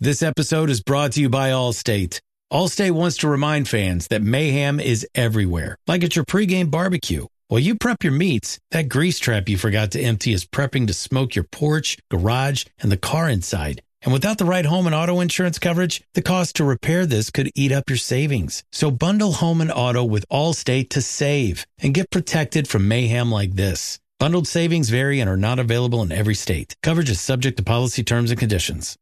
This episode is brought to you by Allstate. Allstate wants to remind fans that mayhem is everywhere, like at your pregame barbecue. While you prep your meats, that grease trap you forgot to empty is prepping to smoke your porch, garage, and the car inside. And without the right home and auto insurance coverage, the cost to repair this could eat up your savings. So bundle home and auto with Allstate to save and get protected from mayhem like this. Bundled savings vary and are not available in every state. Coverage is subject to policy terms and conditions.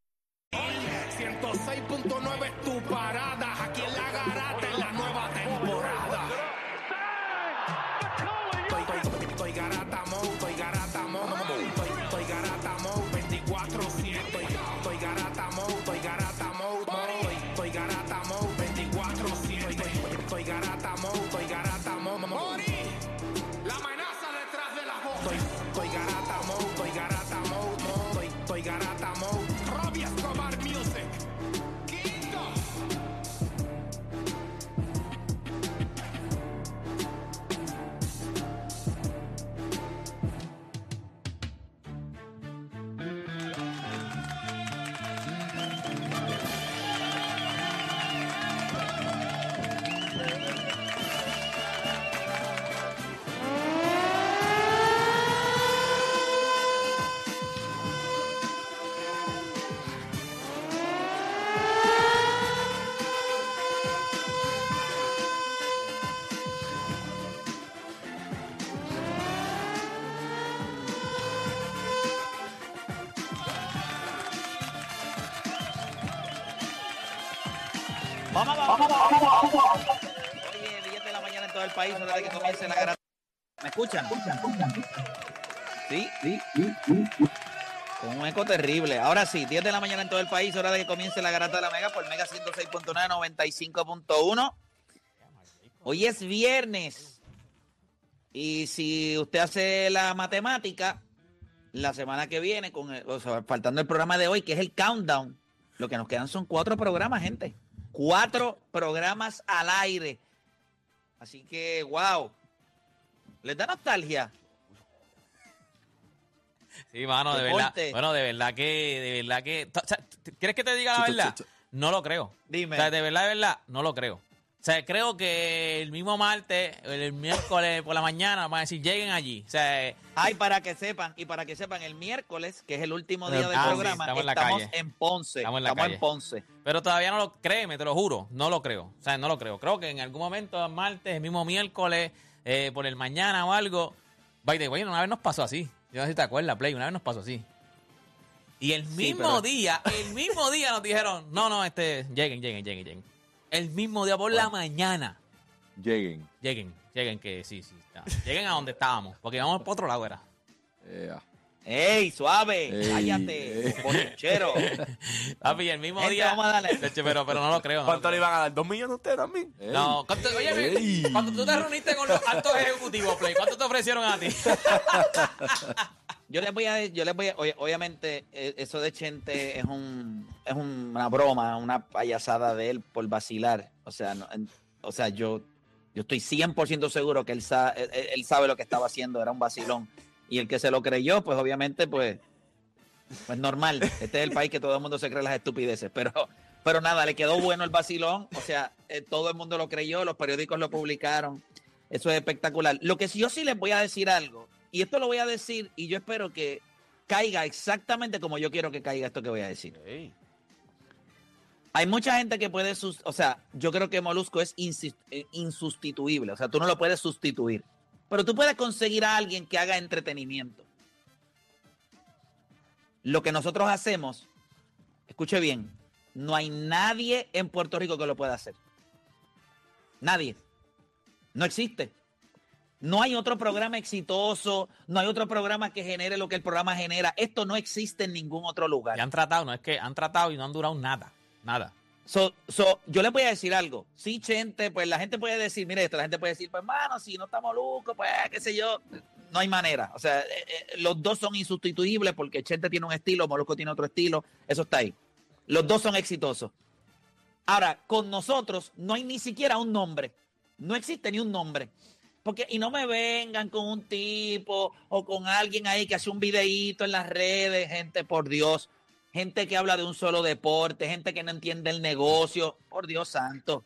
Vamos. Oye, 10 de la mañana en todo el país, hora de que comience la garata. ¿Me escuchan? Sí, sí, Con un eco terrible. Ahora sí, 10 de la mañana en todo el país, hora de que comience la garata de la Mega por Mega 106.9, 95.1. Hoy es viernes. Y si usted hace la matemática, la semana que viene, con faltando el programa de hoy, que es el countdown, lo que nos quedan son cuatro programas, gente. Cuatro programas al aire. Así que, wow. ¿Les da nostalgia? Sí, mano, de Deporte. verdad. Bueno, de verdad que, de verdad que. o sea, ¿Quieres que te diga la verdad? No lo creo. Dime. O sea, de verdad, de verdad, no lo creo. O sea, creo que el mismo martes, el miércoles por la mañana, van a decir, lleguen allí. O sea, Ay, para que sepan, y para que sepan, el miércoles, que es el último día del Ah, sí, programa, estamos en la estamos calle. en Ponce. Estamos en la Estamos calle. en Ponce. pero todavía no lo, créeme, te lo juro, no lo creo. O sea, no lo creo. Creo que en algún momento, el martes, el mismo miércoles, eh, por el mañana o algo. By the way, una vez nos pasó así. Yo no sé si te acuerdas, Play, una vez nos pasó así. Y el mismo pero- día, el mismo día nos dijeron, no, no, este, lleguen, lleguen, lleguen, lleguen. El mismo día por la mañana. Lleguen. Lleguen, lleguen que sí, sí. está. Lleguen a donde estábamos, porque vamos por otro lado, era. Ea. ¡Ey, suave! Ey, ¡Cállate! ey. ¡Bolichero! Papi, el mismo Gente, día. vamos a darle. Pero, pero no lo creo. no lo ¿Cuánto le iban a dar? ¿Dos millones a usted también? No, ¿cuánto- oye, Ey. cuando tú te reuniste con los altos ejecutivos, Play, ¿cuánto te ofrecieron a ti? Yo les voy a, yo les voy a, obviamente, eh, eso de Chente es un, es una broma, una payasada de él por vacilar. O sea, no, o sea, yo, yo estoy 100% seguro que él, sa- él sabe lo que estaba haciendo, era un vacilón. Y el que se lo creyó, pues obviamente, pues, pues normal. Este es el país que todo el mundo se cree las estupideces. Pero, pero nada, le quedó bueno el vacilón. O sea, eh, todo el mundo lo creyó, los periódicos lo publicaron. Eso es espectacular. Lo que sí- yo sí les voy a decir algo, y esto lo voy a decir, y yo espero que caiga exactamente como yo quiero que caiga esto que voy a decir. Hay mucha gente que puede, sus- o sea, yo creo que Molusco es eh, insustituible, o sea, tú no lo puedes sustituir, pero tú puedes conseguir a alguien que haga entretenimiento. Lo que nosotros hacemos, escuche bien, no hay nadie en Puerto Rico que lo pueda hacer. Nadie. No existe. No hay otro programa exitoso, no hay otro programa que genere lo que el programa genera. Esto no existe en ningún otro lugar. Y han tratado, no es que han tratado y no han durado nada. Nada. So, so, yo les voy a decir algo. Sí, gente, pues la gente puede decir, mire esto, la gente puede decir, pues hermano, si no estamos locos, pues qué sé yo, no hay manera. O sea, eh, eh, los dos son insustituibles porque Chente tiene un estilo, Molusco tiene otro estilo, eso está ahí. Los dos son exitosos. Ahora, con nosotros no hay ni siquiera un nombre. No existe ni un nombre. Porque, y no me vengan con un tipo o con alguien ahí que hace un videíto en las redes, gente, por Dios. gente que habla de un solo deporte, gente que no entiende el negocio, por Dios santo.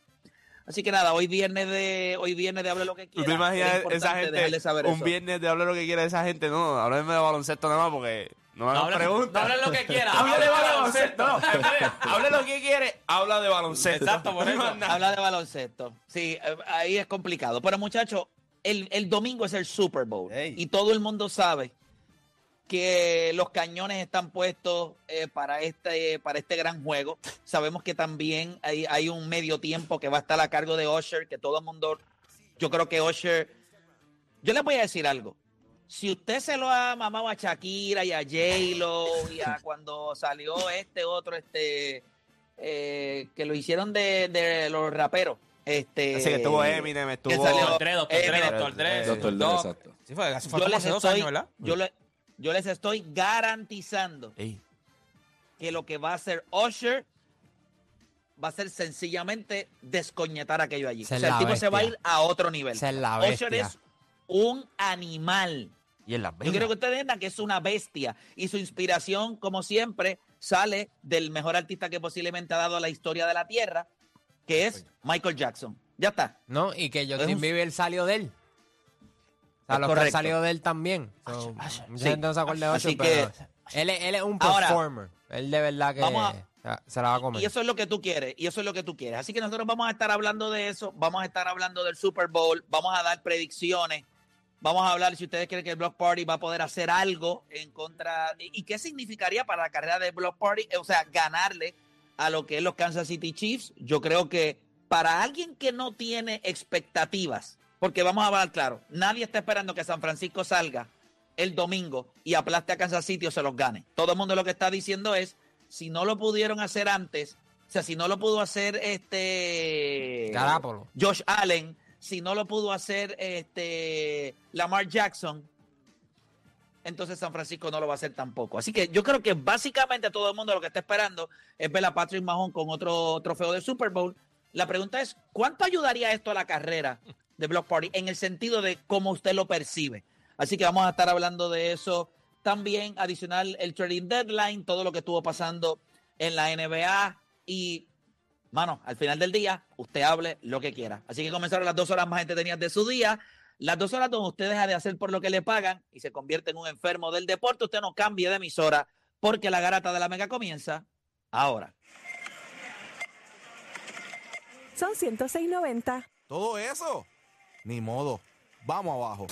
Así que nada, hoy viernes de hoy viernes de hable lo que ¿Tú quiera. te imaginas esa gente saber un eso. viernes de hablar lo que quiera esa gente? No, háblame de baloncesto nada más porque no me hagan preguntas. no lo que quiera. Hable de baloncesto. No, hable lo que quiere, habla de baloncesto. Exacto, por eso. Habla de baloncesto. Sí, eh, ahí es complicado. Pero muchachos, el, el domingo es el Super Bowl. Y todo el mundo sabe que los cañones están puestos eh, para, este, para este gran juego. Sabemos que también hay, hay un medio tiempo que va a estar a cargo de Usher, que todo el mundo, yo creo que Usher, yo les voy a decir algo. Si usted se lo ha mamado a Shakira y a J-Lo y a cuando salió este otro, este, eh, que lo hicieron de, de los raperos. Este, Así que estuvo Eminem, estuvo... salió- Doctor Dre, Doctor Dre, Eh, Doctor Dre. Doctor Dre, Doc. exacto. Sí, fue, fue yo les hace dos estoy, años, ¿verdad? yo, le- yo les estoy garantizando Ey, que lo que va a hacer Usher va a ser sencillamente descoñetar aquello allí. Esa o sea, el tipo se va a bestia. ir a otro nivel. Esa es la Usher bestia. es un animal. y en Las Yo quiero que ustedes entiendan que es una bestia y su inspiración, como siempre, sale del mejor artista que posiblemente ha dado la historia de la Tierra, que es Michael Jackson. Ya está. No, y que Justin un- Bieber salió de él. O sea, los que salido de él también. So, mucha sí. gente no se acuerda de Así que- pero él, es- él es un Ahora, performer. él de verdad que vamos se- se la va a comer. Y eso es lo que tú quieres, y eso es lo que tú quieres. Así que nosotros vamos a estar hablando de eso, vamos a estar hablando del Super Bowl, vamos a dar predicciones, vamos a hablar si ustedes creen que el Block Party va a poder hacer algo en contra, y, qué significaría para la carrera del Block Party, o sea, ganarle a lo que es los Kansas City Chiefs. Yo creo que para alguien que no tiene expectativas, porque vamos a hablar claro, nadie está esperando que San Francisco salga el domingo y aplaste a Kansas City o se los gane. Todo el mundo lo que está diciendo es, si no lo pudieron hacer antes, o sea, si no lo pudo hacer este Garápolo. Josh Allen, si no lo pudo hacer este Lamar Jackson, entonces San Francisco no lo va a hacer tampoco. Así que yo creo que básicamente todo el mundo lo que está esperando es ver a Patrick Mahon con otro trofeo de Super Bowl. La pregunta es, ¿cuánto ayudaría esto a la carrera de Block Party en el sentido de cómo usted lo percibe? Así que vamos a estar hablando de eso. También adicional el trading deadline, todo lo que estuvo pasando en la NBA y, mano, al final del día, usted hable lo que quiera. Así que comenzaron las dos horas más entretenidas de su día. Las dos horas donde usted deja de hacer por lo que le pagan y se convierte en un enfermo del deporte, usted no cambie de emisora porque la garata de la mega comienza ahora. Son 106.90. Todo eso. Ni modo. Vamos abajo.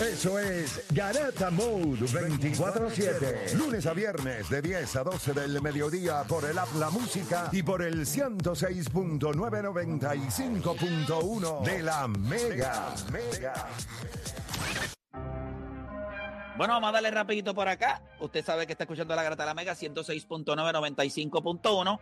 Eso es Garata Mode 24-7. Lunes a viernes de 10 a 12 del mediodía por el App La Música y por el 106.995.1 de la Mega. Mega. Bueno, vamos a darle rapidito por acá. Usted sabe que está escuchando la Grata de la Mega 106.9, 95.1.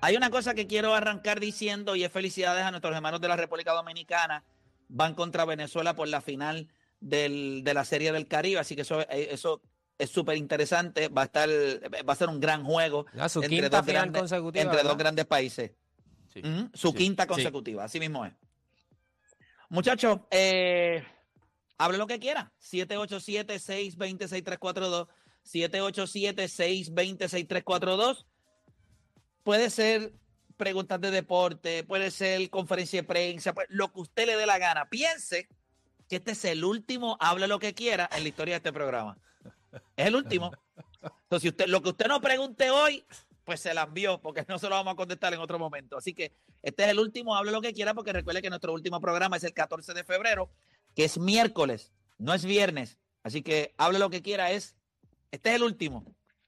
Hay una cosa que quiero arrancar diciendo y es felicidades a nuestros hermanos de la República Dominicana. Van contra Venezuela por la final del- de la Serie del Caribe, así que eso, eh, eso es súper interesante. Va a estar, va a ser un gran juego Ya, su entre quinta dos final grandes, consecutiva. entre dos grandes países. Sí. Su Sí. quinta Sí. consecutiva, así mismo es. Muchachos, eh, hable lo que quiera. 787-620-6342. 787-620-6342. Puede ser preguntas de deporte, puede ser conferencia de prensa, pues, lo que usted le dé la gana. Piense que este es el último, hable lo que quiera en la historia de este programa. Es el último. Entonces, usted, lo que usted no pregunte hoy, pues se la envió, porque no se lo vamos a contestar en otro momento. Así que este es el último, hable lo que quiera, porque recuerde que nuestro último programa es el 14 de febrero, que es miércoles, no es viernes. Así que hable lo que quiera, es, este es el último.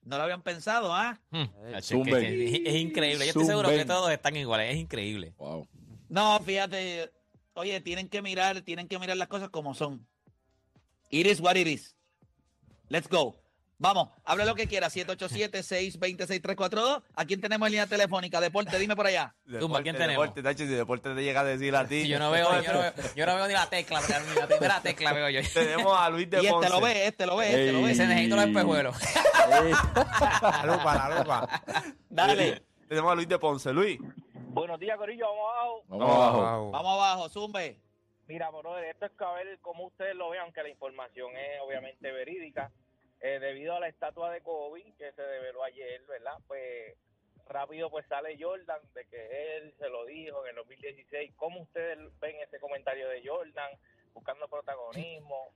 No lo habían pensado, ¿ah? Hmm. Es, increíble. Yo estoy seguro que todos están iguales. Es increíble. Wow. No, fíjate, oye, tienen que mirar, tienen que mirar las cosas como son. It is what it is. Let's go. Vamos, habla lo que quiera, 787-626-342. ¿A quién tenemos en línea telefónica? Deporte, dime por allá. Zumba, ¿quién tenemos? Deporte, Tacho, si deporte te llega a decir a ti. Yo no veo, yo no veo, yo no veo ni la tecla, pero ni la primera tecla veo yo. Tenemos a Luis de Y este Ponce. lo ve, este lo ve, este lo ve. Ese necesito los espejuelos. La lupa, la lupa. Dale, Tenemos a Luis de Ponce. Luis. Buenos días, Corillo, vamos abajo. Vamos abajo. Wow. vamos abajo, zumbe. Mira, brother, esto es que a ver cómo ustedes lo vean, aunque la información es obviamente verídica. Eh, debido a la estatua de Kobe que se develó ayer, ¿verdad? Pues rápido pues sale Jordan de que él se lo dijo en el 2016. ¿Cómo ustedes ven ese comentario de Jordan buscando protagonismo?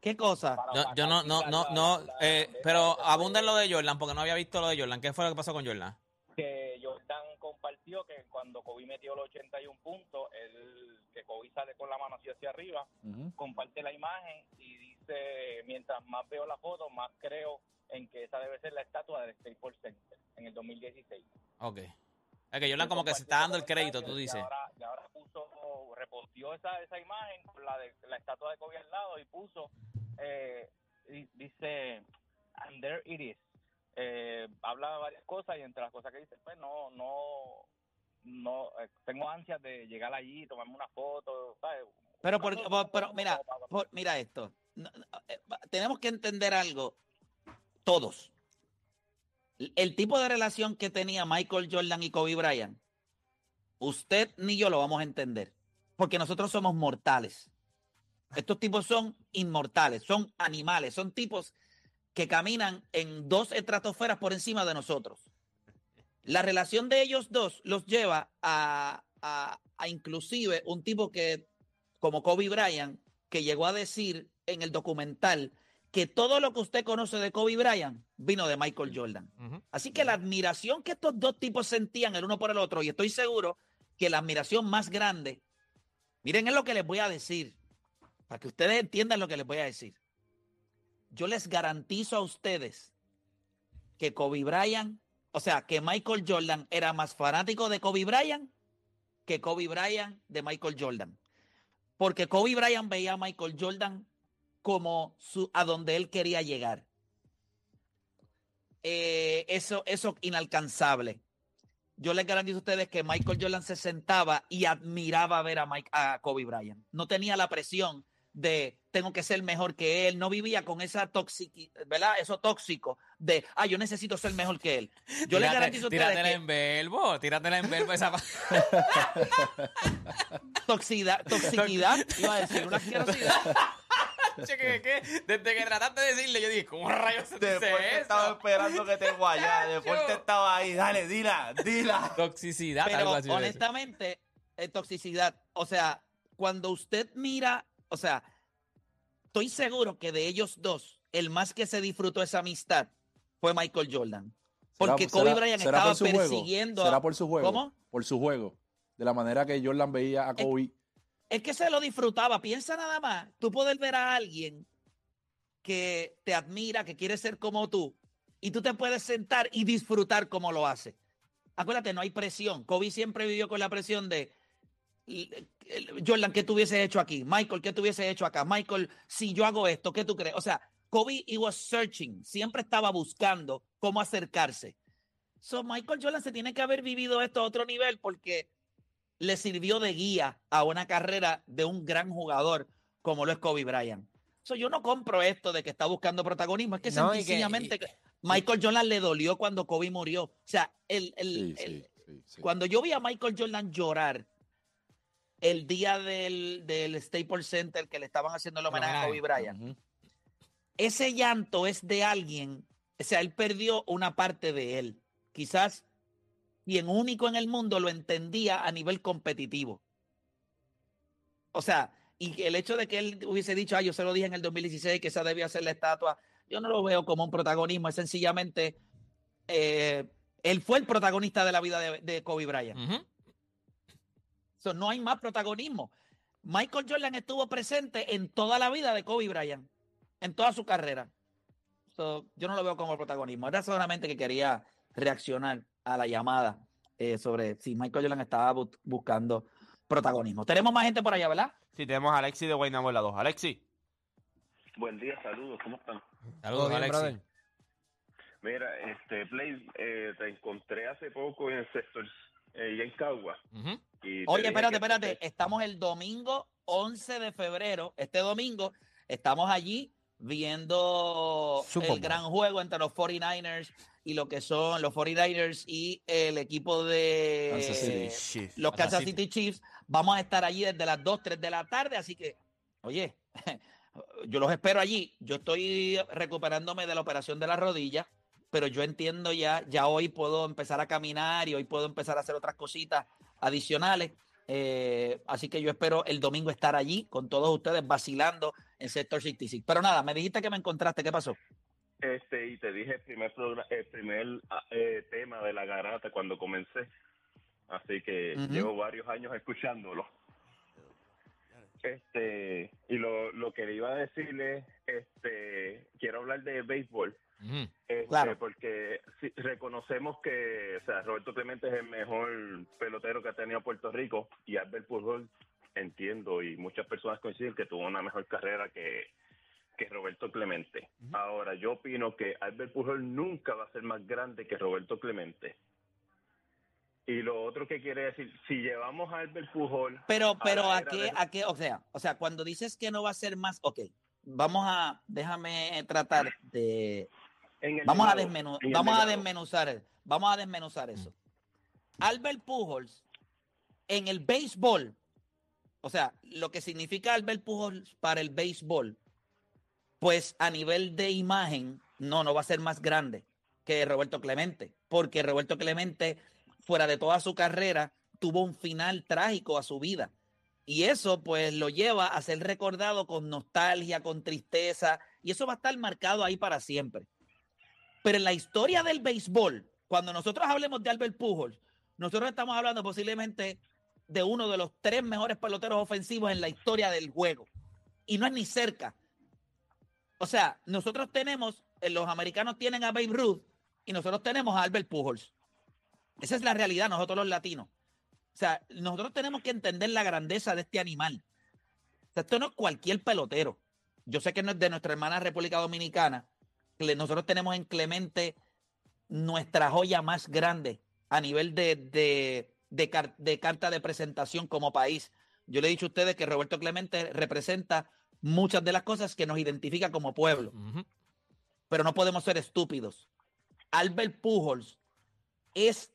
¿Qué cosa? No, yo no, no, no, no, eh, pero abunda en lo de Jordan, porque no había visto lo de Jordan. ¿Qué fue lo que pasó con Jordan? que Jordan compartió que cuando Kobe metió los 81 puntos, él, que Kobe sale con la mano así hacia arriba, comparte la imagen y dice, mientras más veo la foto, más creo en que esa debe ser la estatua del Staples Center en el 2016. Ok. Es que Jordan como que se está dando el crédito, tú Y dices. ahora, y ahora puso, reposteó esa, esa imagen con la de la estatua de Kobe al lado y puso, eh, y dice, and there it is. Eh, habla de varias cosas y entre las cosas que dice, pues no, no, no, eh, tengo ansias de llegar allí, tomarme una foto, ¿sabes? Pero, por- pero mira, por- mira esto. Eh, tenemos que entender algo, todos. El tipo de relación que tenía Michael Jordan y Kobe Bryant, usted ni yo lo vamos a entender, porque nosotros somos mortales. Estos tipos son inmortales, son animales, son tipos que caminan en dos estratosferas por encima de nosotros. La relación de ellos dos los lleva a, a- a inclusive un tipo que, como Kobe Bryant, que llegó a decir en el documental que todo lo que usted conoce de Kobe Bryant vino de Michael Jordan. Así que la admiración que estos dos tipos sentían el uno por el otro, y estoy seguro que la admiración más grande, miren es lo que les voy a decir, para que ustedes entiendan lo que les voy a decir. Yo les garantizo a ustedes que Kobe Bryant, o sea, que Michael Jordan era más fanático de Kobe Bryant que Kobe Bryant de Michael Jordan. Porque Kobe Bryant veía a Michael Jordan como su, a donde él quería llegar. Eh, eso, eso inalcanzable. Yo les garantizo a ustedes que Michael Jordan se sentaba y admiraba ver a, Mike, a Kobe Bryant. No tenía la presión de tengo que ser mejor que él. No vivía con esa tóxica, ¿verdad? Eso tóxico de, ah, yo necesito ser mejor que él. Yo les Tírate- garantizo a ustedes Tíratela que en verbo, tíratela en verbo esa toxicidad, toxicidad, iba a decir, una asquerosidad. Que- que Desde que trataste de decirle, yo dije, ¿cómo rayos se dice Después te estaba eso? esperando que te guayara. Después te estaba ahí. Dale, dila, dila. Toxicidad, Pero algo así. honestamente, eh, toxicidad, o sea, cuando usted mira, o sea, estoy seguro que de ellos dos, el más que se disfrutó esa amistad fue Michael Jordan. Porque ¿Será- Kobe Bryant estaba por su juego? persiguiendo. ¿Será por su juego? ¿Cómo? Por su juego. De la manera que Jordan veía a Kobe. Es que se lo disfrutaba. Piensa nada más, tú poder ver a alguien que te admira, que quiere ser como tú, y tú te puedes sentar y disfrutar como lo hace. Acuérdate, no hay presión. Kobe siempre vivió con la presión de Jordan, ¿qué tú hubieses hecho aquí? Michael, ¿qué tú hubieses hecho acá? Michael, si yo hago esto, ¿qué tú crees? O sea, Kobe he was searching, siempre estaba buscando cómo acercarse. So, Michael Jordan se tiene que haber vivido esto a otro nivel porque le sirvió de guía a una carrera de un gran jugador como lo es Kobe Bryant. So, yo no compro esto de que está buscando protagonismo, es que No, que- sencillamente y- Michael Jordan le dolió cuando Kobe murió. O sea, el, el- Sí, el- sí, sí, sí. cuando yo vi a Michael Jordan llorar el día del, del Staples Center que le estaban haciendo el homenaje a Kobe Bryant, ese llanto es de alguien, o sea, él perdió una parte de él. Quizás quien único en el mundo lo entendía a nivel competitivo. O sea, y el hecho de que él hubiese dicho, ah, yo se lo dije en el 2016 que esa debía ser la estatua, yo no lo veo como un protagonismo, es sencillamente, eh, él fue el protagonista de la vida de, de Kobe Bryant. So, no hay más protagonismo. Michael Jordan estuvo presente en toda la vida de Kobe Bryant, en toda su carrera. So, yo no lo veo como protagonismo. Era solamente que quería reaccionar a la llamada eh, sobre si Michael Jordan estaba bu- buscando protagonismo. Tenemos más gente por allá, ¿verdad? Sí, tenemos a Alexi de Guaynabo en la 2. Alexi. Buen día, saludos, ¿cómo están? Saludos, bien, Alexi. brother. Mira, este, Play, eh, te encontré hace poco en el sector, eh, y en Cagua. Y Oye, espérate, que- espérate. Estamos el domingo 11 de febrero. Este domingo estamos allí viendo Super el gran juego entre los 49ers y lo que son los 49ers y el equipo de Kansas City. los Kansas Kansas City Chiefs. Vamos a estar allí desde las 2, 3 de la tarde, así que, oye, yo los espero allí. Yo estoy recuperándome de la operación de la rodilla, pero yo entiendo ya, ya hoy puedo empezar a caminar y hoy puedo empezar a hacer otras cositas adicionales. Eh, así que yo espero el domingo estar allí con todos ustedes vacilando en Sector 66. Pero nada, me dijiste que me encontraste, ¿qué pasó? Este, y te dije el primer, el primer eh, tema de la garata cuando comencé. Así que llevo varios años escuchándolo. Este, y lo, lo que le iba a decirle, este, quiero hablar de béisbol. Este, Claro. Porque reconocemos que, o sea, Roberto Clemente es el mejor pelotero que ha tenido Puerto Rico y Albert Pujol, entiendo, y muchas personas coinciden que tuvo una mejor carrera que, que Roberto Clemente. Ahora, yo opino que Albert Pujol nunca va a ser más grande que Roberto Clemente. Y lo otro que quiere decir, si llevamos a Albert Pujol... Pero, pero a qué, de- a qué, o sea, o sea, cuando dices que no va a ser más, ok, vamos a, déjame tratar de, vamos a desmenu- vamos a desmenuzar, vamos a desmenuzar eso. Albert Pujols en el béisbol, o sea, lo que significa Albert Pujols para el béisbol, pues a nivel de imagen, no, no va a ser más grande que Roberto Clemente, porque Roberto Clemente, fuera de toda su carrera, tuvo un final trágico a su vida. Y eso pues lo lleva a ser recordado con nostalgia, con tristeza, y eso va a estar marcado ahí para siempre. Pero en la historia del béisbol, cuando nosotros hablemos de Albert Pujols, nosotros estamos hablando posiblemente de uno de los tres mejores peloteros ofensivos en la historia del juego. Y no es ni cerca. O sea, nosotros tenemos, eh, los americanos tienen a Babe Ruth y nosotros tenemos a Albert Pujols. Esa es la realidad, nosotros los latinos. O sea, nosotros tenemos que entender la grandeza de este animal. O sea, esto no es cualquier pelotero. Yo sé que no es de nuestra hermana República Dominicana. Nosotros tenemos en Clemente nuestra joya más grande a nivel de, de, de carta de presentación como país. Yo le he dicho a ustedes que Roberto Clemente representa muchas de las cosas que nos identifica como pueblo. Pero no podemos ser estúpidos. Albert Pujols es,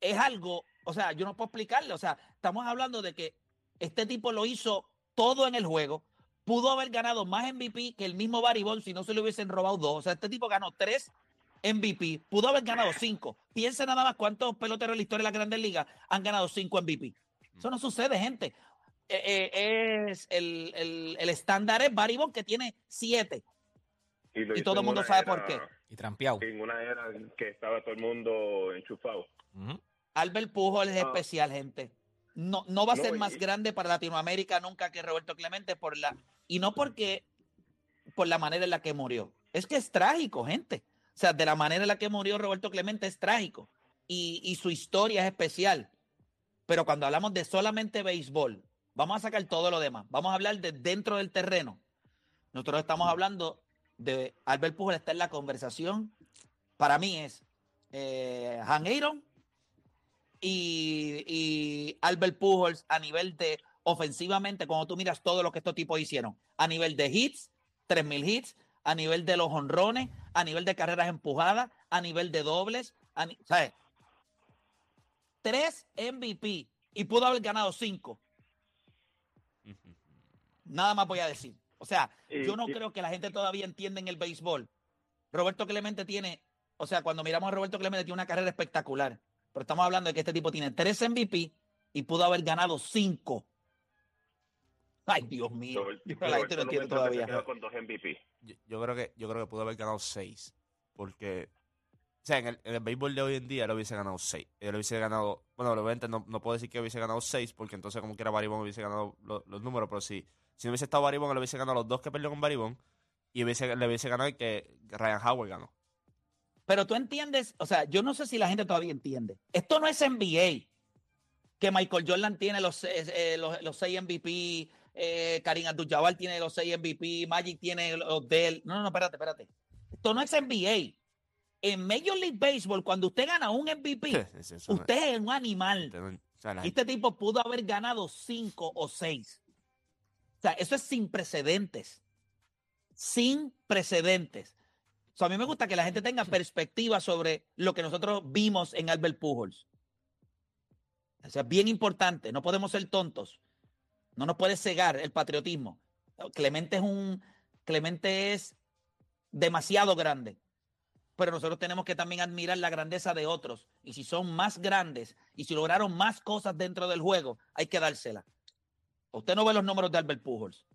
es algo, o sea, yo no puedo explicarle. O sea, estamos hablando de que este tipo lo hizo todo en el juego. Pudo haber ganado más MVP que el mismo Barry Bonds si no se le hubiesen robado dos. O sea, este tipo ganó tres MVP. Pudo haber ganado cinco. Piensa nada más cuántos peloteros en la historia de las grandes ligas han ganado cinco MVP. Eso no sucede, gente. Eh, eh, es el, el- el estándar es Barry Bonds que tiene siete. lo y todo el mundo sabe era- por qué. Y trampeado. En una era que estaba todo el mundo enchufado. Albert Pujols es Ah. especial, gente. No, no va a No, ser y- más grande para Latinoamérica nunca que Roberto Clemente por la y no porque por la manera en la que murió. Es que es trágico, gente. O sea, de la manera en la que murió Roberto Clemente es trágico y, y su historia es especial. Pero cuando hablamos de solamente béisbol, vamos a sacar todo lo demás. Vamos a hablar de dentro del terreno. Nosotros estamos hablando de Albert Pujols está en la conversación. Para mí es eh, Han Aaron y, Albert Pujols a nivel de ofensivamente, cuando tú miras todo lo que estos tipos hicieron, a nivel de hits, 3.000 hits, a nivel de los honrones, a nivel de carreras empujadas, a nivel de dobles, ¿sabes? Tres MVP y pudo haber ganado cinco. Nada más voy a decir. O sea, yo no creo que la gente todavía entienda en el béisbol. Roberto Clemente tiene, o sea, cuando miramos a Roberto Clemente tiene una carrera espectacular. Pero estamos hablando de que este tipo tiene tres MVP y pudo haber ganado cinco. Ay, Dios mío. Yo, la gente no entiende todavía. quedó con dos MVP. Yo, yo creo que yo creo que pudo haber ganado seis. Porque, o sea, en el, en el béisbol de hoy en día él hubiese ganado seis. Él hubiese ganado, bueno, obviamente no, no puedo decir que hubiese ganado seis, porque entonces como quiera Baribón hubiese ganado lo- los números, pero si, si no hubiese estado Baribón, él hubiese ganado los dos que perdió con Baribón y hubiese, le hubiese ganado el que Ryan Howard ganó. Pero tú entiendes, o sea, yo no sé si la gente todavía entiende. Esto no es NBA, que Michael Jordan tiene los, eh, eh, los, los seis MVP, eh, Karim Abdul-Jabbar tiene los seis MVP, Magic tiene los de él. No, no, no, espérate, espérate. Esto no es NBA. En Major League Baseball, cuando usted gana un MVP, no- usted es un animal. este tipo pudo haber ganado cinco o seis. O sea, eso es sin precedentes. Sin precedentes. O sea, a mí me gusta que la gente tenga perspectiva sobre lo que nosotros vimos en Albert Pujols. O sea, bien importante. No podemos ser tontos. No nos puede cegar el patriotismo. Clemente es un, Clemente es demasiado grande. Pero nosotros tenemos que también admirar la grandeza de otros. Y si son más grandes y si lograron más cosas dentro del juego, hay que dársela. Usted no ve los números de Albert Pujols.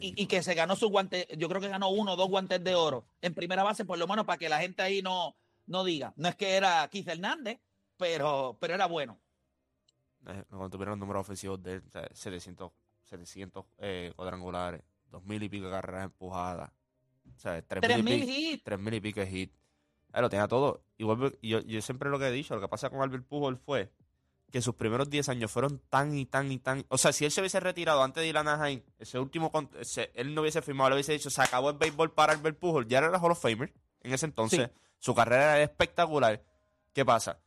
Y, y que se ganó su guante, yo creo que ganó uno o dos guantes de oro en primera base, por lo menos para que la gente ahí no, no diga. No es que era Keith Hernández, pero, pero era bueno. Eh, Cuando tuvieron los números ofensivos de él, o sea, 700, 700 eh, cuadrangulares, 2000 y pico de carreras empujadas. O sea, 3000 y 3000 pico- hits. 3000 y pico de hit. Él lo tenía todo. Y yo, yo siempre lo que he dicho, lo que pasa con Albert Pujol fue que sus primeros 10 años fueron tan y tan y tan... O sea, si él se hubiese retirado antes de ir a Anaheim, ese último... ese- él no hubiese firmado, le hubiese dicho, se acabó el béisbol para Albert Pujol. Ya era el Hall of Famer en ese entonces. Su carrera era espectacular. ¿Qué pasa?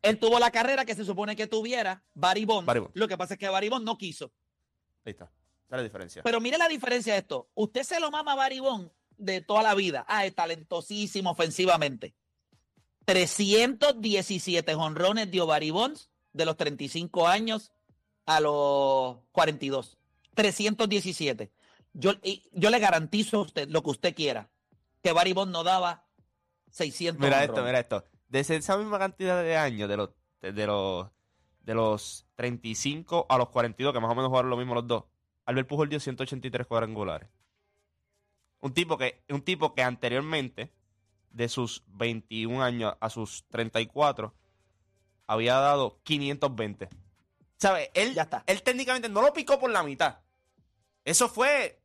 Él tuvo la carrera que se supone que tuviera Barry Bonds. Lo que pasa es que Barry Bonds no quiso. Ahí está. Esa es la diferencia. Pero mire la diferencia de esto. Usted se lo mama a Barry Bonds de toda la vida. Ah, es talentosísimo ofensivamente. 317 honrones dio Barry Bonds de los 35 años a los 42. 317. Yo, y yo le garantizo a usted lo que usted quiera. Que Barry no daba 600 Mira esto, mira esto. De esa misma cantidad de años, de los, de, de los, de los 35 a los 42, que más o menos jugaron lo mismo los dos, Albert Pujol dio 183 cuadrangulares. Un tipo que, un tipo que anteriormente, de sus 21 años a sus 34, había dado 520. ¿Sabes? Él, él técnicamente no lo picó por la mitad. Eso fue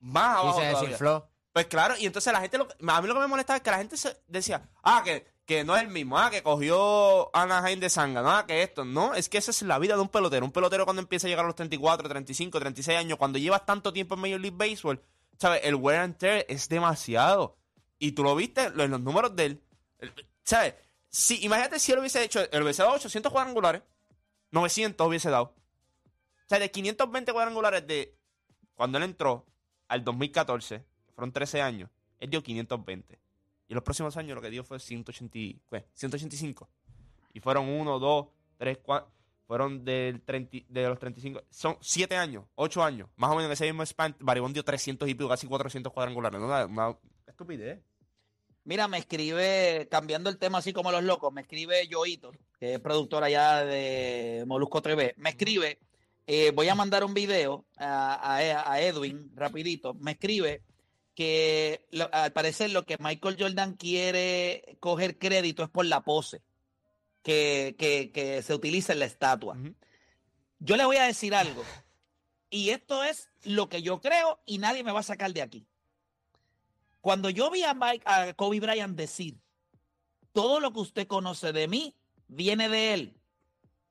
más Y abajo se todavía. desinfló. Pues claro, y entonces la gente, lo, a mí lo que me molestaba es que la gente se decía, ah, que, que no es el mismo, ah, que cogió Anaheim de Sanga, no, ah, que esto, no, es que esa es la vida de un pelotero. Un pelotero cuando empieza a llegar a los 34, 35, 36 años, cuando llevas tanto tiempo en Major League Baseball, ¿sabes? El wear and tear es demasiado. Y tú lo viste en los números de él, ¿sabes? Si, imagínate si él hubiese hecho, él hubiese dado 800 cuadrangulares, 900 hubiese dado. O sea, de 520 cuadrangulares de cuando él entró al 2014, que fueron 13 años, él dio 520. Y en los próximos años lo que dio fue 180, y- ¿qué? 185. Y fueron 1, 2, 3, 4. Fueron del 30 de los 35. Son 7 años, 8 años. Más o menos en ese mismo span, Baribón dio 300 y pico, casi 400 cuadrangulares. Una, una estupidez. Mira, me escribe, cambiando el tema así como los locos, me escribe Yoito, que es productor allá de Molusco TV. Me escribe, eh, voy a mandar un video a, a- a Edwin, rapidito. Me escribe que lo- al parecer lo que Michael Jordan quiere coger crédito es por la pose que, que- que se utiliza en la estatua. Yo le voy a decir algo, y esto es lo que yo creo y nadie me va a sacar de aquí. Cuando yo vi a, Mike, a Kobe Bryant decir, todo lo que usted conoce de mí viene de él,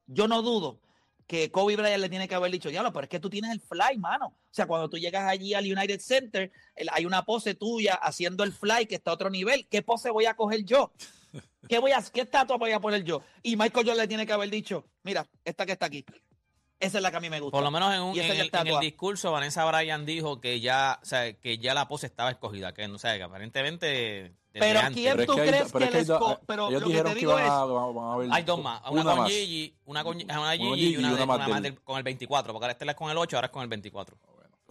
yo no dudo que Kobe Bryant le tiene que haber dicho, diablo, pero es que tú tienes el fly, mano. O sea, cuando tú llegas allí al United Center, hay una pose tuya haciendo el fly que está a otro nivel. ¿Qué pose voy a coger yo? ¿Qué, voy a, ¿Qué estatua voy a poner yo? Y Michael Jordan le tiene que haber dicho, mira, esta que está aquí. Esa es la que a mí me gusta. Por lo menos en, un- Y esa en es la el, en el discurso, Vanessa Bryan dijo que ya, o sea, que ya la pose estaba escogida, que no sé, que aparentemente Pero antes. ¿quién tú crees que les co- pero ellos lo que dijeron te que digo iban es a, van a Hay dos más, una, una con más. Gigi, una con una Gigi con y una, y de- una más una más del- con el 24, porque ahora este es con el 8, ahora es con el 24.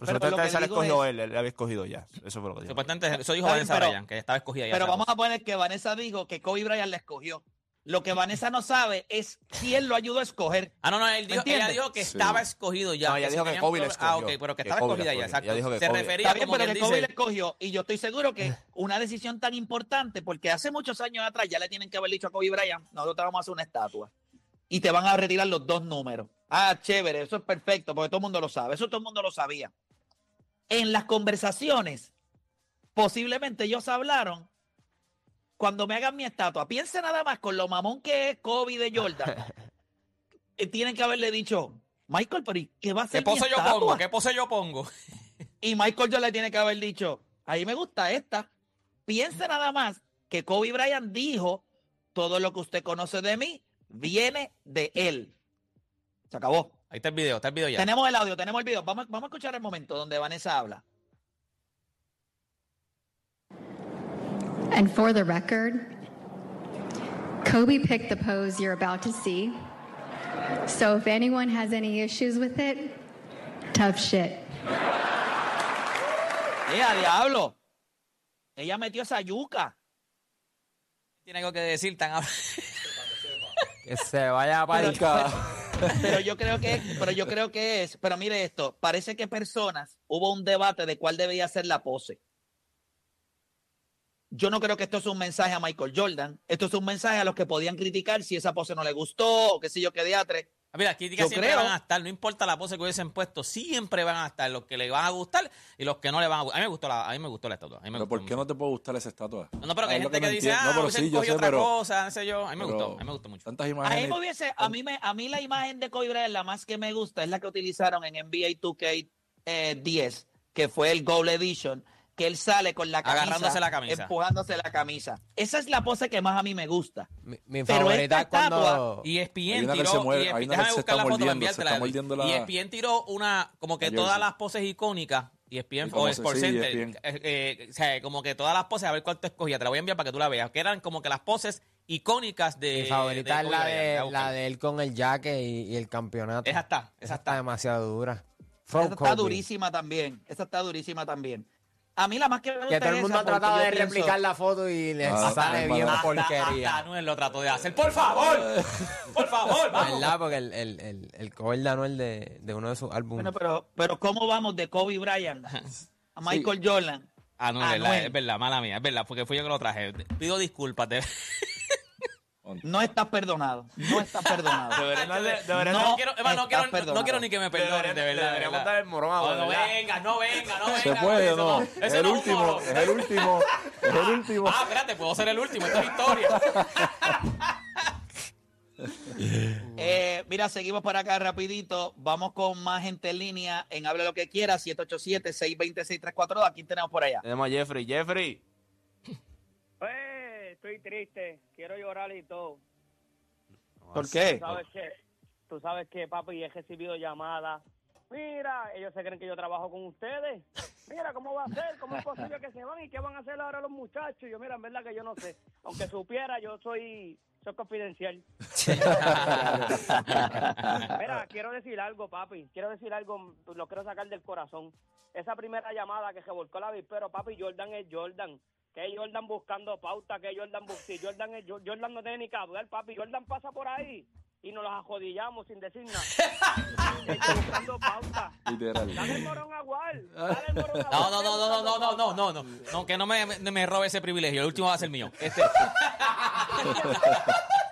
Pero, Pero que la digo escogió es- él, él había escogido ya. Eso fue lo que dijo. Supuestamente, eso dijo Vanessa pero- Bryan, que estaba escogida ya. Pero esa vamos pose. a poner que Vanessa dijo que Kobe Bryant la escogió. Lo que Vanessa no sabe es quién lo ayudó a escoger. Ah, no, no, él ¿Me dijo, ella dijo que Sí. estaba escogido ya. No, ella dijo que Kobe problema- Ah, escogió. ok, pero que Que estaba escogida ya, exacto. Ella dijo que Se Kobe- refería Está bien, como pero que Kobe dice, escogió. Y yo estoy seguro que una decisión tan importante, porque hace muchos años atrás ya le tienen que haber dicho a Kobe Bryant, nosotros te vamos a hacer una estatua. Y te van a retirar los dos números. Ah, chévere, eso es perfecto, porque todo el mundo lo sabe. Eso todo el mundo lo sabía. En las conversaciones, posiblemente ellos hablaron cuando me hagan mi estatua. Piense nada más con lo mamón que es Kobe de Jordan. eh, tienen que haberle dicho, Michael, pero ¿y qué va a ¿qué ser mi pose yo estatua?" pongo? ¿Qué pose yo pongo? Y Michael Jordan le tiene que haber dicho, ahí me gusta esta. Piense nada más que Kobe Bryant dijo, todo lo que usted conoce de mí viene de él. Se acabó. Ahí está el video, está el video ya. Tenemos el audio, tenemos el video. Vamos, vamos a escuchar el momento donde Vanessa habla. And for the record, Kobe picked the pose you're about to see. So if anyone has any issues with it, tough shit. ¡Eh, a diablo! Ella metió esa yuca. Tiene algo que decir tan Que se vaya para Pero yo creo que, pero yo creo que es, pero mire esto, parece que personas hubo un debate de cuál debía ser la pose. Yo no creo que esto es un mensaje a Michael Jordan. Esto es un mensaje a los que podían criticar si esa pose no le gustó o qué sé yo qué diatre. Ah, Mira, las críticas Yo siempre creo- van a estar, no importa la pose que hubiesen puesto, siempre van a estar los que le van a gustar y los que no le van a gustar. A mí me gustó la, a mí me gustó la estatua. A mí me Pero gustó ¿por qué no te puede gustar esa estatua? No, pero que hay gente que, dice, entiendo. ah, No, pero sí, yo sé, otra pero- cosa, no sé yo. A mí me gustó, a mí me gustó mucho. Tantas A mí imágenes. me hubiese, a mí me, a mí la imagen de Kobe Bryant, la más que me gusta, es la que utilizaron en NBA 2K eh, 10, que fue el Goal Edition, que él sale con la camisa, Agarrándose la camisa. empujándose la camisa. Esa es la pose que más a mí me gusta. Mi, mi Pero favorita esta cuando. Y que tiró, déjame se buscar está la foto para enviártela. está Y ESPN tiró una, como que todas las poses icónicas, ESPN Y como o se- Sports sí, Center, ESPN. eh, eh, o sea, como que todas las poses, a ver cuál te escogía, te la voy a enviar para que tú la veas, que eran como que las poses icónicas de Mi favorita de es la de, la él con el jaque y, y el campeonato. Esa está, Esa está demasiado dura. Esa está durísima también. Esa está durísima también. A mí la más que me gusta Que todo el mundo esa ha tratado de pienso- replicar la foto y le Ah, sale bien mal. porquería. Hasta Anuel lo trató de hacer. ¡Por favor! ¡Por favor! vamos. ¿Verdad? Porque el, el, el, el cover de Anuel de, de uno de sus álbumes. Bueno, pero, pero ¿cómo vamos de Kobe Bryant a Michael Jordan? Ah, no, es Anuel. verdad, es verdad, mala mía, es verdad, porque fui yo que lo traje. Pido disculpas. De- No estás perdonado. No estás perdonado. Darle- deberían- no, quiero, no, quiero, no perdonado. quiero ni que me perdonen, de verdad. de Deberíamos verdad. dar el morón No, no ¿verdad? venga, no venga, no venga. ¿Se puede no? Es el último, es el último, es el último. Ah, espérate, puedo ser el último, esto es historia. Eh, mira, seguimos por acá rapidito. Vamos con más gente en línea en Hable lo que quiera, 787-620-6342. Aquí tenemos por allá. Tenemos a Jeffrey. Jeffrey. Estoy triste, quiero llorar y todo. ¿Por qué? Tú sabes que, tú sabes que, papi, he recibido llamadas. Mira, ellos se creen que yo trabajo con ustedes. Mira, ¿cómo va a ser? ¿Cómo es posible que se van? ¿Y qué van a hacer ahora los muchachos? Yo, mira, en verdad que yo no sé. Aunque supiera, yo soy, soy confidencial. Mira, quiero decir algo, papi. Quiero decir algo, lo quiero sacar del corazón. Esa primera llamada que se volcó la vispero, papi, Jordan es Jordan. Que Jordan buscando pauta, que Jordan si Jordan es Jordan no tiene ni que hablar, papi. Jordan pasa por ahí y nos los ajodillamos sin decir nada. Buscando pauta. Literal. Dale el morón a Wal. Dale el morón a No, Wal. no, no, no, no, no, no, no, no, no, que no me, me, robe ese privilegio. El último va a ser mío. Este,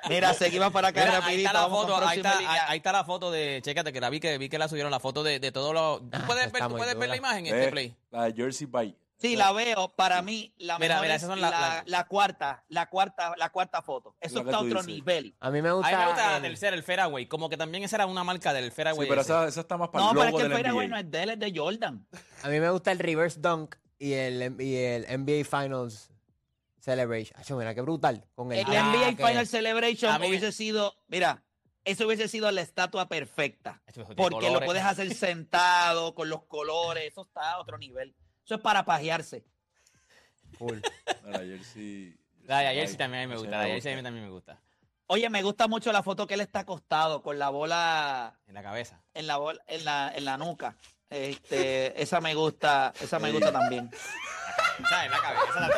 Mira, seguimos para acá Mira, ahí rapidito. está la vamos foto, ahí está, ahí, ahí está la foto de, chécate que la vi que vi que la subieron la foto de, de todos los. ¿Tú puedes ver, tú puedes ver la imagen Ve, este play? La de Jersey Bay. Sí, la veo. Para mí, la Mira, mejor mira, es esas son la, la- la cuarta, la cuarta, la cuarta foto. Eso Lo que está a tú otro dices. nivel. A mí me A gusta. mí me gusta la el- tercera, el Fairway. Como que también esa era una marca del Sí, Fairway. pero ese. esa, esa está más para No, el pero es logo que el del fairway NBA. no es de él, es de Jordan. A mí me gusta el reverse dunk y el, y el NBA Finals Celebration. Acho, mira, qué brutal. Con el El NBA jaque. Final Celebration A mí- hubiese sido, mira, eso hubiese sido la estatua perfecta. Tiene Porque lo colores. puedes hacer sentado, con los colores, eso está a otro nivel. Eso es para pajearse. Full. La Jersey. La de sí también a mí me gusta. La me a mí gusta. también me gusta. Oye, me gusta mucho la foto que él está acostado con la bola En la cabeza. en la bola, en la, en la nuca. Este, esa me gusta, esa me gusta también. ¿Sabes? En la cabeza, la.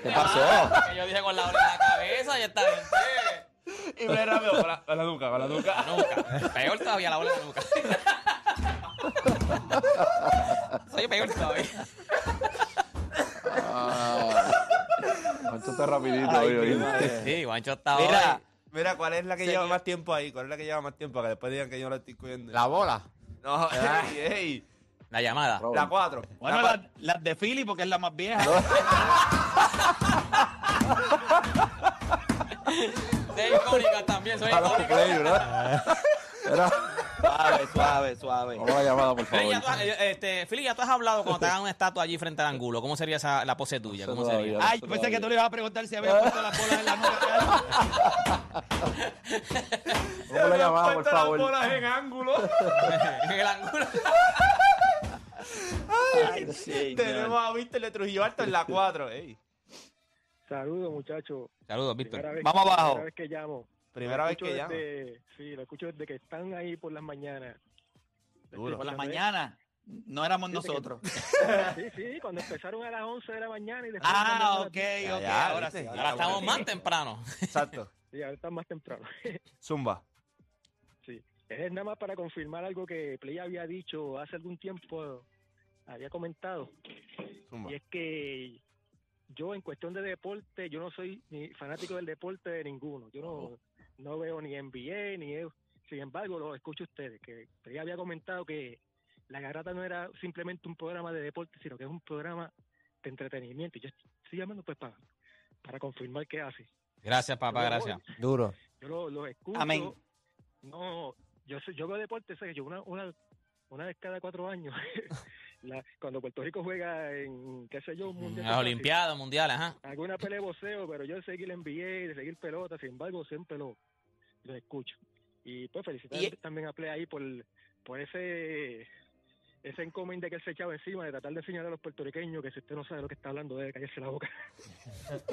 ¿Qué pasó? Que yo dije con la bola en la cabeza y está bien. Y ve rápido con la, con la nuca, con la nuca. La nuca. Peor todavía la bola en la nuca. Soy peor todavía. Ah. Juancho está rapidito Ay, hoy. Sí, Guancho está Mira, hoy. Mira, ¿cuál es la que Sí. lleva más tiempo ahí? ¿Cuál es la que lleva más tiempo? Para que después digan que yo la estoy cuidando. La bola. No, ey, ey. La llamada. La 4. bueno, las las de Philly porque es la más vieja. Soy icónica también, soy icónica. Era- Suave, suave, suave. Vamos a la llamada, por Fili, favor. ya tú has- eh, este, Fili, ya tú has hablado cuando te hagan una estatua allí frente al ángulo. ¿Cómo sería esa, la pose tuya? ¿Cómo sería? todavía. Ay, pensé que tú le ibas a preguntar si había puesto las bolas en la nuca. Vamos a la llamada, por favor. en ángulo. en el ángulo. Ay, señor. Tenemos a Víctor de Trujillo Alto en la 4. Ey. Saludos, muchachos. Saludos, Víctor. Vamos abajo. Primera vez que llamo. Primera vez que desde- Sí, lo escucho desde que están ahí por las mañanas. Duro. Por las mañanas no éramos que- nosotros. Sí, sí, cuando empezaron a las 11 de la mañana y después... Ah, ok, 10. ok. ya, ahora sí. ya Ahora estamos más temprano. Exacto. Sí, ahora está más temprano. Zumba. Sí, es nada más para confirmar algo que Play había dicho hace algún tiempo, había comentado, Zumba. y es que yo en cuestión de deporte, yo no soy ni fanático del deporte de ninguno, yo no, no veo ni NBA, ni EU. sin embargo lo escucho a ustedes, que Play había comentado que La Garata no era simplemente un programa de deporte, sino que es un programa de entretenimiento, y yo estoy llamando pues para, para confirmar que es así. Gracias, papá, Yo- gracias. Duro. Yo lo, lo escucho. Amén. No, yo yo veo deporte, sé que yo una, una, una vez cada cuatro años, la- cuando Puerto Rico juega en, qué sé yo, un mundial. Las Olimpiadas, Mundiales, ajá. Alguna pelea de boxeo, pero yo de seguir el NBA, de seguir pelota, sin embargo, siempre lo, lo escucho. Y pues felicitar Y- también a Play ahí por, por ese ese encomienda que él se echaba encima de tratar de enseñar a los puertorriqueños que si usted no sabe lo que está hablando debe callarse la boca.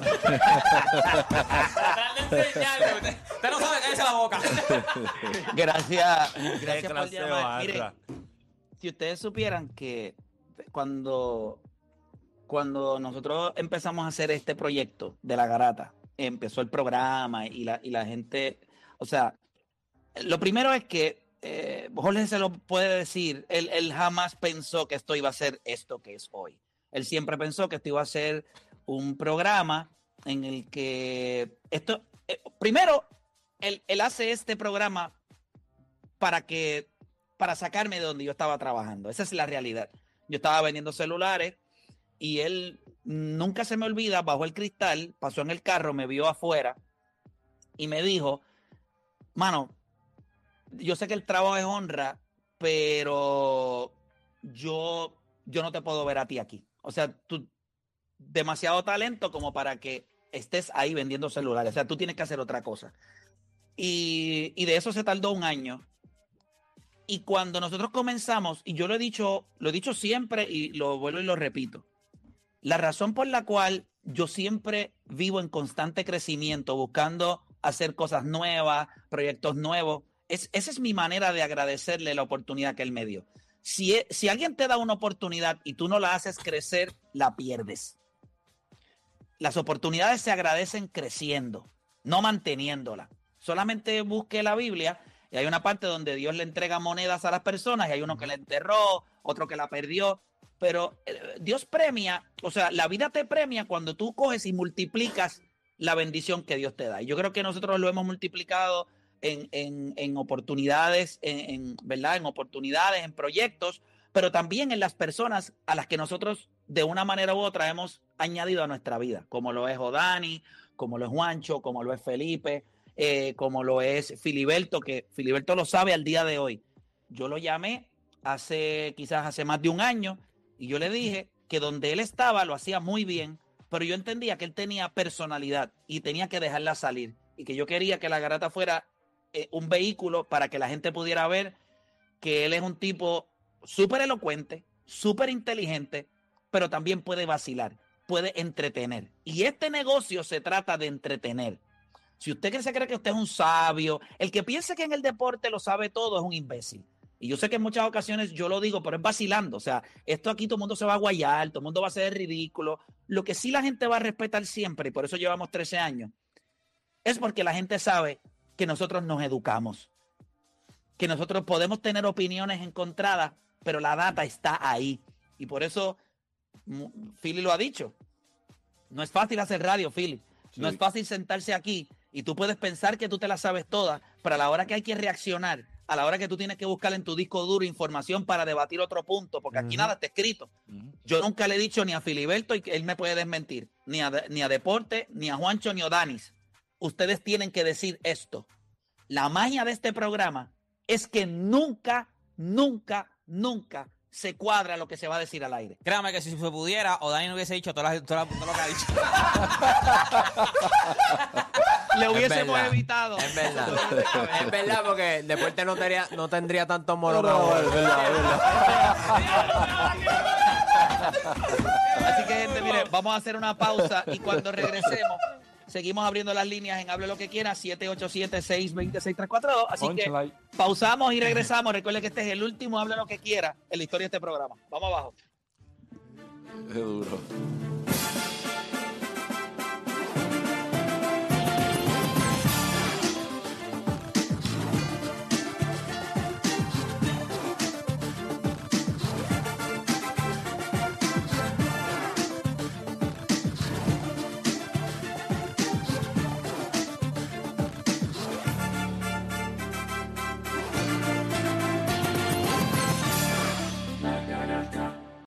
Tratar de enseñarle, Usted usted no sabe cállese la boca. Gracias, gracias por llamar. Si ustedes supieran que cuando, cuando nosotros empezamos a hacer este proyecto de la garata, empezó el programa y la, y la gente, o sea, lo primero es que eh, Jorge se lo puede decir, él, él jamás pensó que esto iba a ser esto que es hoy. Él siempre pensó que esto iba a ser un programa en el que esto, eh, primero, él, él hace este programa para que para sacarme de donde yo estaba trabajando. Esa es la realidad. Yo estaba vendiendo celulares y él nunca se me olvida, bajó el cristal, pasó en el carro, me vio afuera y me dijo, mano, yo sé que el trabajo es honra, pero yo, yo no te puedo ver a ti aquí. O sea, tú, demasiado talento como para que estés ahí vendiendo celulares. O sea, tú tienes que hacer otra cosa. Y, y de eso se tardó un año. Y cuando nosotros comenzamos, y yo lo he dicho, lo he dicho siempre y lo vuelvo y lo repito, la razón por la cual yo siempre vivo en constante crecimiento, buscando hacer cosas nuevas, proyectos nuevos, es, esa es mi manera de agradecerle la oportunidad que él me dio. Si, e- si alguien te da una oportunidad y tú no la haces crecer, la pierdes. Las oportunidades se agradecen creciendo, no manteniéndola. Solamente busque la Biblia y hay una parte donde Dios le entrega monedas a las personas y hay uno que la enterró, otro que la perdió. Pero eh, Dios premia, o sea, la vida te premia cuando tú coges y multiplicas la bendición que Dios te da. Y yo creo que nosotros lo hemos multiplicado en, en- en oportunidades, en, en, ¿verdad? En oportunidades, en proyectos, pero también en las personas a las que nosotros de una manera u otra hemos añadido a nuestra vida, como lo es Odani, como lo es Juancho, como lo es Felipe, eh, como lo es Filiberto, que Filiberto lo sabe al día de hoy. Yo lo llamé hace quizás hace más de un año y yo le dije que donde él estaba lo hacía muy bien, pero yo entendía que él tenía personalidad y tenía que dejarla salir y que yo quería que la garata fuera eh, un vehículo para que la gente pudiera ver que él es un tipo súper elocuente, súper inteligente, pero también puede vacilar, puede entretener. Y este negocio se trata de entretener. Si usted se cree que usted es un sabio, el que piense que en el deporte lo sabe todo es un imbécil. Y yo sé que en muchas ocasiones yo lo digo, pero es vacilando. O sea, esto aquí todo el mundo se va a guayar, todo el mundo va a ser ridículo. Lo que sí la gente va a respetar siempre, y por eso llevamos 13 años, es porque la gente sabe que nosotros nos educamos. Que nosotros podemos tener opiniones encontradas, pero la data está ahí. Y por eso, mm, Philly lo ha dicho. No es fácil hacer radio, Philly. No es fácil sentarse aquí y tú puedes pensar que tú te la sabes toda, pero a la hora que hay que reaccionar, a la hora que tú tienes que buscar en tu disco duro información para debatir otro punto, porque aquí nada está escrito. Yo nunca le he dicho ni a Filiberto, y que él me puede desmentir, ni a, ni a Deporte, ni a Juancho, ni a Danis. Ustedes tienen que decir esto. La magia de este programa es que nunca, nunca, nunca se cuadra lo que se va a decir al aire. Créame que si se pudiera, o Dani no hubiese dicho todo lo- todo lo que ha dicho. Le hubiésemos verdad, evitado. Es verdad. es verdad, porque el deporte no tendría, no tendría tanto monólogo. es verdad, es Así que, gente, mire, vamos a hacer una pausa y cuando regresemos, Seguimos abriendo las líneas en Hable lo que quiera, 787-620-6342. Así que pausamos y regresamos. Recuerde que este es el último Hable lo que quiera en la historia de este programa. Vamos abajo. Es duro.